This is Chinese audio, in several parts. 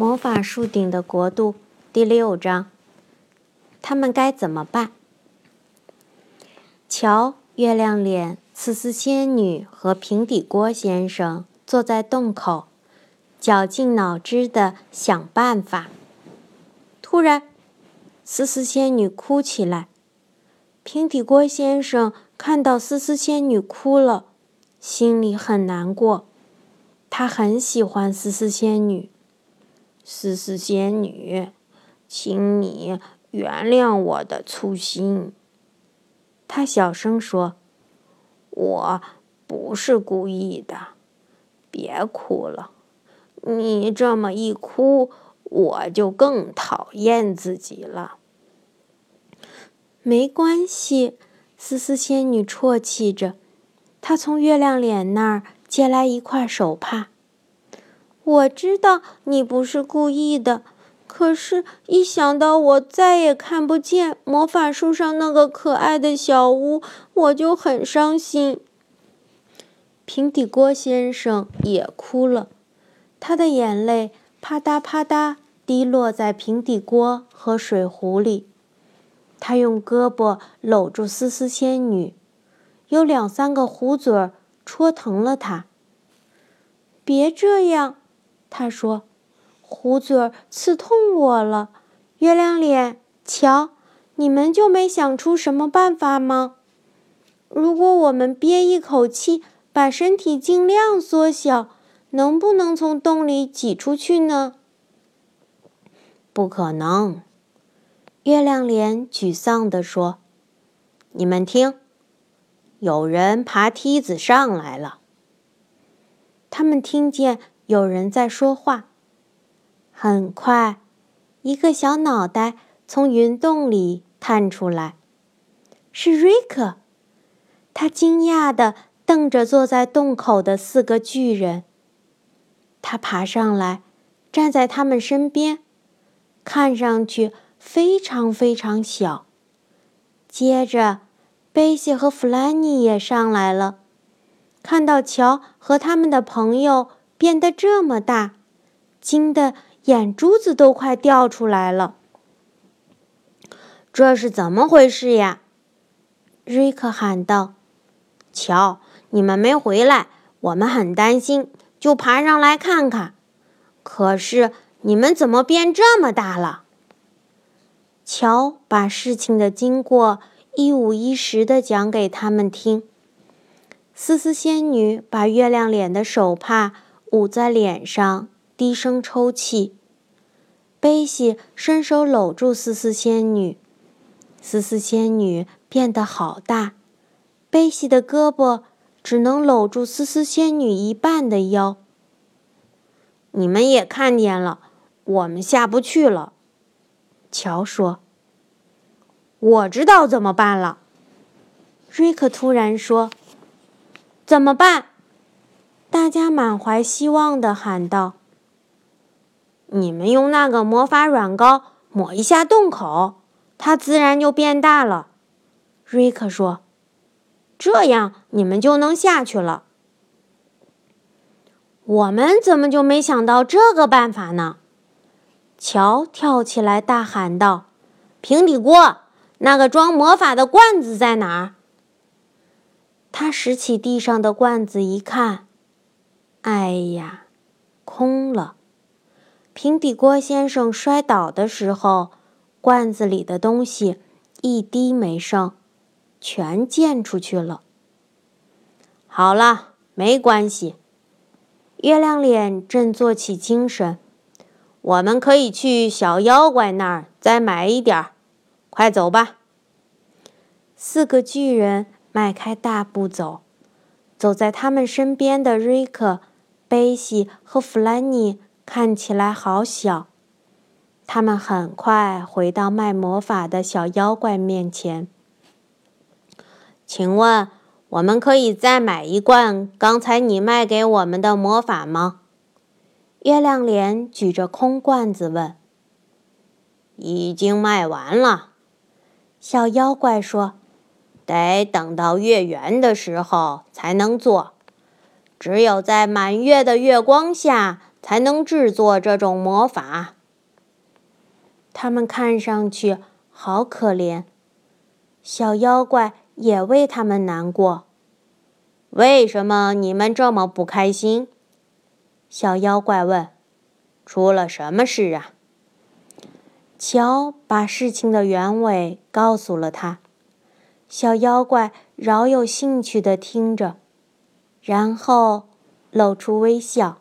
魔法树顶的国度第六章，他们该怎么办？瞧，月亮脸、丝丝仙女和平底锅先生坐在洞口，绞尽脑汁的想办法。突然，丝丝仙女哭起来。平底锅先生看到丝丝仙女哭了，心里很难过。他很喜欢丝丝仙女。丝丝仙女，请你原谅我的粗心。他小声说：“我不是故意的，别哭了。你这么一哭，我就更讨厌自己了。”没关系，丝丝仙女啜泣着，她从月亮脸那儿借来一块手帕。我知道你不是故意的，可是，一想到我再也看不见魔法树上那个可爱的小屋，我就很伤心。平底锅先生也哭了，他的眼泪啪嗒啪嗒滴落在平底锅和水壶里。他用胳膊搂住丝丝仙女，有两三个壶嘴儿戳疼了她。别这样，他说，壶嘴儿刺痛我了。月亮脸，瞧，你们就没想出什么办法吗？如果我们憋一口气，把身体尽量缩小，能不能从洞里挤出去呢？不可能。月亮脸沮丧地说：“你们听，有人爬梯子上来了。”他们听见有人在说话。很快，一个小脑袋从云洞里探出来，是瑞克。他惊讶地瞪着坐在洞口的四个巨人。他爬上来，站在他们身边，看上去。非常非常小。接着，贝西和弗兰尼也上来了。看到乔和他们的朋友变得这么大，惊得眼珠子都快掉出来了。这是怎么回事呀？瑞克喊道：“乔，你们没回来，我们很担心，就爬上来看看。可是你们怎么变这么大了？”乔把事情的经过一五一十的讲给他们听。丝丝仙女把月亮脸的手帕捂在脸上，低声抽泣。贝西伸手搂住丝丝仙女，丝丝仙女变得好大，贝西的胳膊只能搂住丝丝仙女一半的腰。你们也看见了，我们下不去了。乔说：“我知道怎么办了。”瑞克突然说：“怎么办？”大家满怀希望地喊道：“你们用那个魔法软膏抹一下洞口，它自然就变大了。”瑞克说：“这样你们就能下去了。”我们怎么就没想到这个办法呢？乔跳起来，大喊道：“平底锅，那个装魔法的罐子在哪儿？”他拾起地上的罐子一看，哎呀，空了！平底锅先生摔倒的时候，罐子里的东西一滴没剩，全溅出去了。好了，没关系。月亮脸振作起精神。我们可以去小妖怪那儿再买一点儿，快走吧！四个巨人迈开大步走，走在他们身边的瑞克、贝西和弗兰尼看起来好小。他们很快回到卖魔法的小妖怪面前。请问，我们可以再买一罐刚才你卖给我们的魔法吗？月亮脸举着空罐子问：“已经卖完了。”小妖怪说：“得等到月圆的时候才能做，只有在满月的月光下才能制作这种魔法。他们看上去好可怜，小妖怪也为他们难过。为什么你们这么不开心？小妖怪问：“出了什么事啊？”乔把事情的原委告诉了他。小妖怪饶有兴趣地听着，然后露出微笑。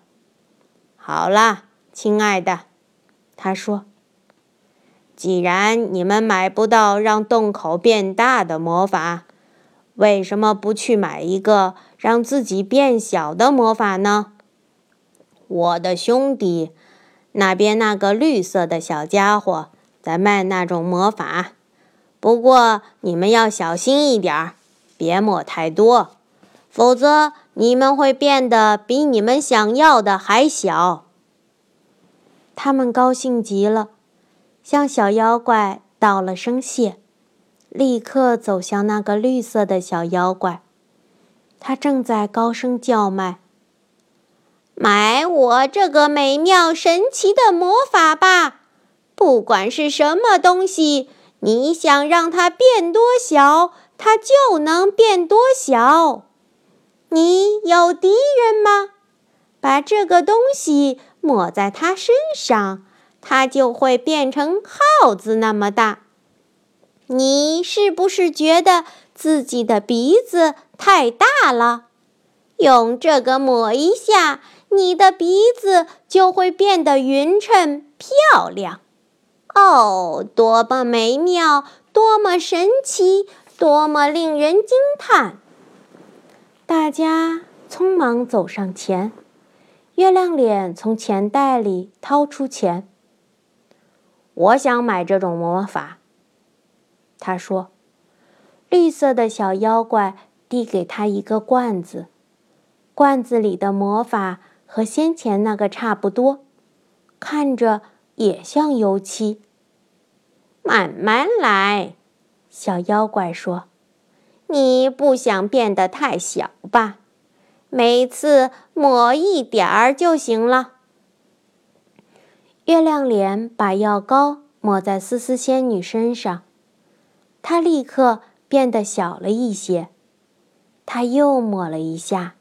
“好了，亲爱的，”他说，“既然你们买不到让洞口变大的魔法，为什么不去买一个让自己变小的魔法呢？”我的兄弟，那边那个绿色的小家伙在卖那种魔法。不过你们要小心一点儿，别抹太多，否则你们会变得比你们想要的还小。他们高兴极了，向小妖怪道了声谢，立刻走向那个绿色的小妖怪。他正在高声叫卖：“买我这个美妙神奇的魔法吧！不管是什么东西。”你想让它变多小，它就能变多小。你有敌人吗？把这个东西抹在它身上，它就会变成耗子那么大。你是不是觉得自己的鼻子太大了？用这个抹一下，你的鼻子就会变得匀称漂亮。哦，多么美妙，多么神奇，多么令人惊叹！大家匆忙走上前，月亮脸从钱袋里掏出钱。我想买这种魔法，他说。绿色的小妖怪递给他一个罐子，罐子里的魔法和先前那个差不多，看着也像油漆。慢慢来，小妖怪说：“你不想变得太小吧？每次抹一点儿就行了。”月亮脸把药膏抹在丝丝仙女身上，她立刻变得小了一些。她又抹了一下，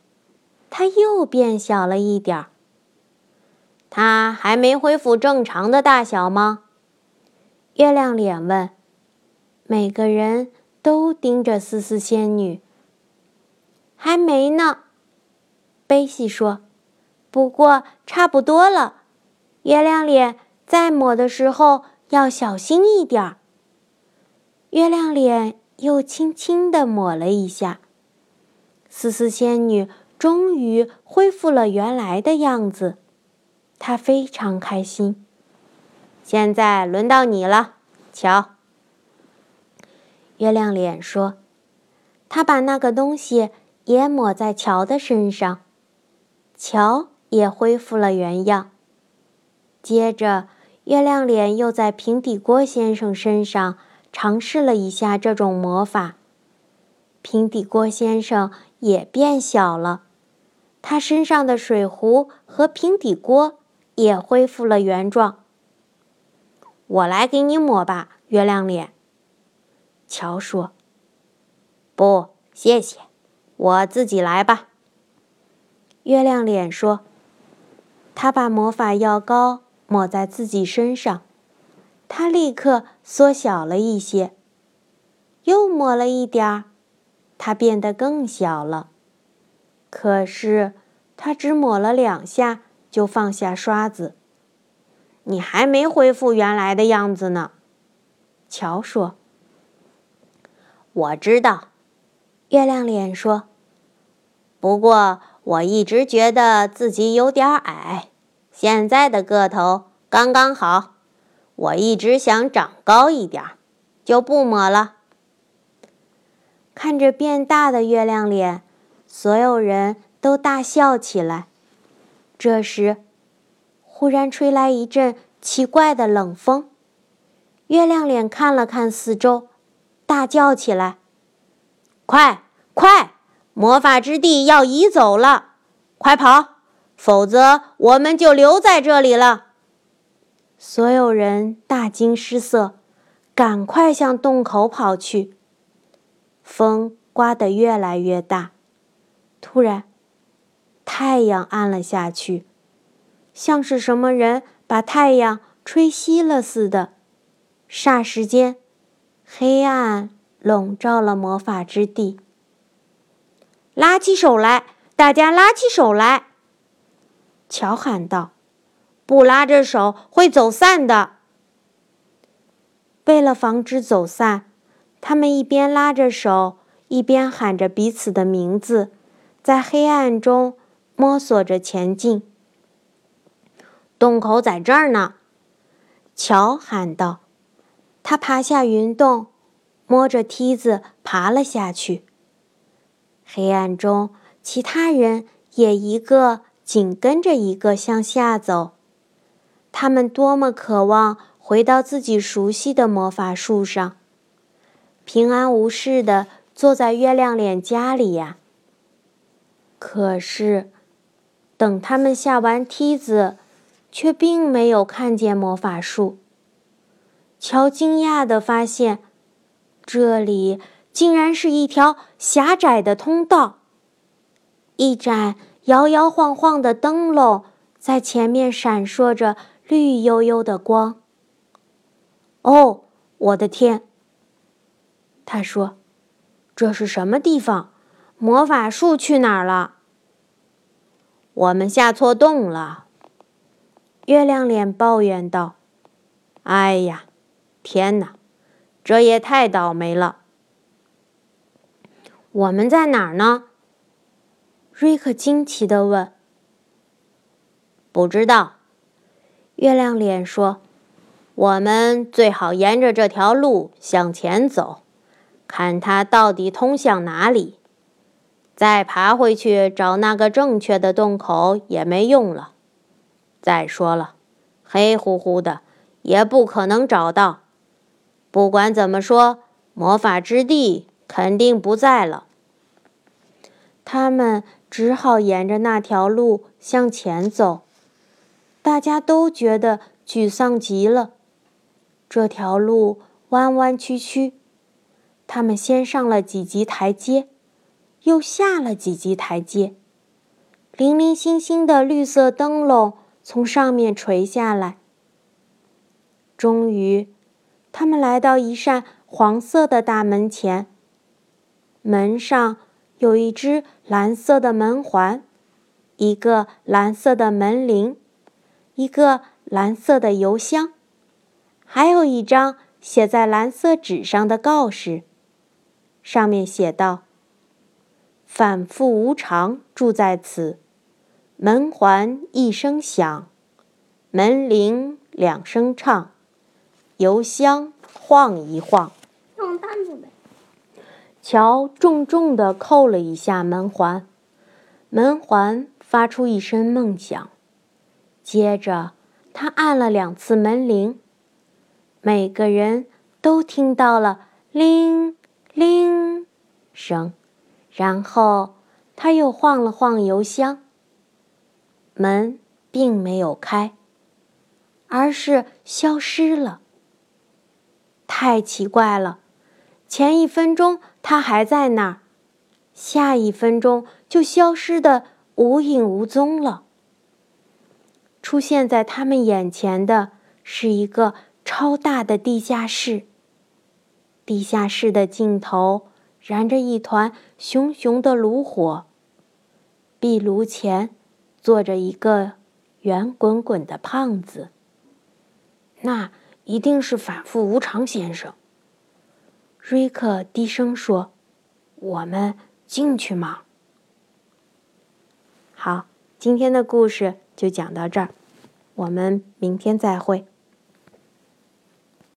她又变小了一点儿。她还没恢复正常的大小吗？月亮脸问：“每个人都盯着丝丝仙女。”“还没呢。”贝西说，“不过差不多了。”月亮脸再抹的时候要小心一点儿。月亮脸又轻轻地抹了一下，丝丝仙女终于恢复了原来的样子，她非常开心。现在轮到你了，瞧。月亮脸说：“他把那个东西也抹在乔的身上，乔也恢复了原样。接着，月亮脸又在平底锅先生身上尝试了一下这种魔法，平底锅先生也变小了，他身上的水壶和平底锅也恢复了原状。”我来给你抹吧，月亮脸。乔说：“不，谢谢，我自己来吧。”月亮脸说：“他把魔法药膏抹在自己身上，他立刻缩小了一些。又抹了一点儿，他变得更小了。可是他只抹了两下，就放下刷子。”你还没恢复原来的样子呢，乔说。我知道，月亮脸说。不过我一直觉得自己有点矮，现在的个头刚刚好。我一直想长高一点，就不抹了。看着变大的月亮脸，所有人都大笑起来。这时。忽然吹来一阵奇怪的冷风，月亮脸看了看四周，大叫起来：“快快，魔法之地要移走了！快跑，否则我们就留在这里了。”所有人大惊失色，赶快向洞口跑去。风刮得越来越大，突然，太阳暗了下去，像是什么人把太阳吹熄了似的。霎时间，黑暗笼罩了魔法之地。拉起手来，大家拉起手来！乔喊道。不拉着手会走散的。为了防止走散，他们一边拉着手，一边喊着彼此的名字，在黑暗中摸索着前进。洞口在这儿呢，乔喊道。他爬下云洞，摸着梯子爬了下去。黑暗中，其他人也一个紧跟着一个向下走。他们多么渴望回到自己熟悉的魔法树上，平安无事的坐在月亮脸家里呀！可是，等他们下完梯子，却并没有看见魔法树。乔惊讶地发现，这里竟然是一条狭窄的通道，一盏摇摇晃晃的灯笼在前面闪烁着。绿油油的光。哦，我的天！他说：“这是什么地方？魔法树去哪儿了？”我们下错洞了。月亮脸抱怨道：“哎呀，天哪，这也太倒霉了！”我们在哪儿呢？瑞克惊奇地问。“不知道。”月亮脸说：“我们最好沿着这条路向前走，看它到底通向哪里。再爬回去找那个正确的洞口也没用了。再说了，黑乎乎的，也不可能找到。不管怎么说，魔法之地肯定不在了。”他们只好沿着那条路向前走。大家都觉得沮丧极了。这条路弯弯曲曲，他们先上了几级台阶，又下了几级台阶。零零星星的绿色灯笼从上面垂下来。终于，他们来到一扇黄色的大门前。门上有一只蓝色的门环，一个蓝色的门铃。一个蓝色的邮箱，还有一张写在蓝色纸上的告示，上面写道：“反复无常住在此，门环一声响，门铃两声唱，邮箱晃一晃。”乔重重地扣了一下门环，门环发出一声闷响。接着，他按了两次门铃，每个人都听到了“铃铃”声。然后，他又晃了晃邮箱，门并没有开，而是消失了。太奇怪了！前一分钟他还在那儿，下一分钟就消失的无影无踪了。出现在他们眼前的是一个超大的地下室。地下室的尽头燃着一团熊熊的炉火，壁炉前坐着一个圆滚滚的胖子。那一定是反复无常先生。瑞克低声说：“我们进去吗？”好，今天的故事就讲到这儿。我们明天再会。